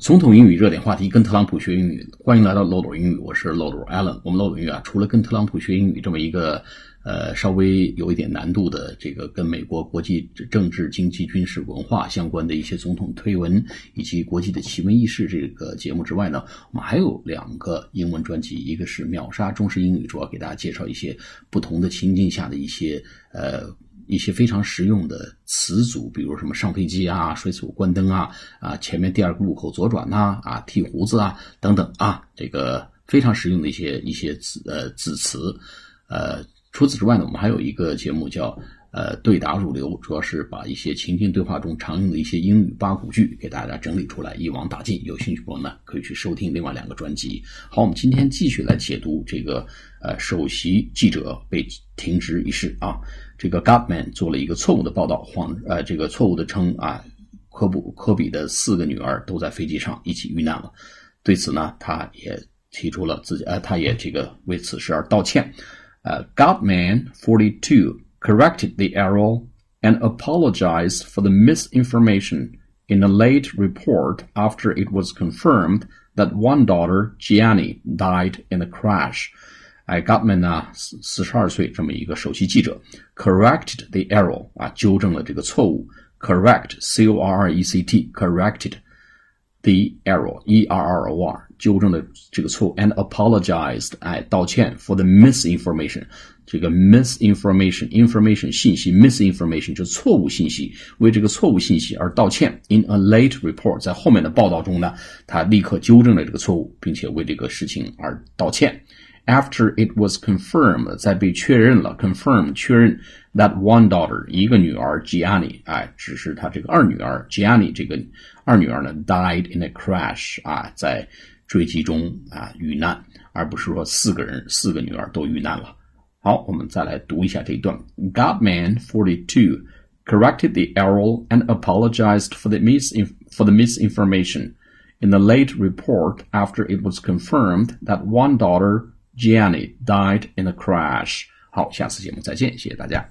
总统英语热点话题，跟特朗普学英语，欢迎来到漏斗英语，我是漏斗 Allen。我们漏斗英语啊，除了跟特朗普学英语这么一个呃稍微有一点难度的这个跟美国国际政治、经济、军事、文化相关的一些总统推文以及国际的奇闻异事这个节目之外呢，我们还有两个英文专辑，一个是秒杀中式英语，主要给大家介绍一些不同的情境下的一些呃。一些非常实用的词组，比如什么上飞机啊、水手关灯啊、啊前面第二个路口左转呐、啊剃胡子啊等等啊，这个非常实用的一些一些字呃字词。呃，除此之外呢，我们还有一个节目叫呃对答入流，主要是把一些情境对话中常用的一些英语八股句给大家整理出来，一网打尽。有兴趣朋友呢，可以去收听另外两个专辑。好，我们今天继续来解读这个呃首席记者被停职一事啊。这个 Gutman 做了一个错误的报道，谎呃，这个错误的称啊，科布科比的四个女儿都在飞机上一起遇难了。对此呢，他也提出了自己呃，他也这个为此事而道歉。呃，Gutman forty two corrected the error and apologized for the misinformation in a late report after it was confirmed that one daughter, Gianni, died in a crash. 哎，Gutman 呢，四四十二岁，这么一个首席记者，corrected the error 啊，纠正了这个错误，correct，c o r r e c t，corrected the error，e r r o r，纠正了这个错误，and apologized，哎，道歉 for the misinformation，这个 misinformation，information 信息，misinformation 就错误信息，为这个错误信息而道歉。In a late report，在后面的报道中呢，他立刻纠正了这个错误，并且为这个事情而道歉。after it was confirmed，在被确认了，confirm 确认 that one daughter 一个女儿 Gianni，哎，只是他这个二女儿 Gianni 这个二女儿呢 died in a crash 啊，在坠机中啊遇难，而不是说四个人四个女儿都遇难了。好，我们再来读一下这一段。Godman forty two corrected the error and apologized for the mis for the misinformation in the late report after it was confirmed that one daughter Jenny died in a crash。好，下次节目再见，谢谢大家。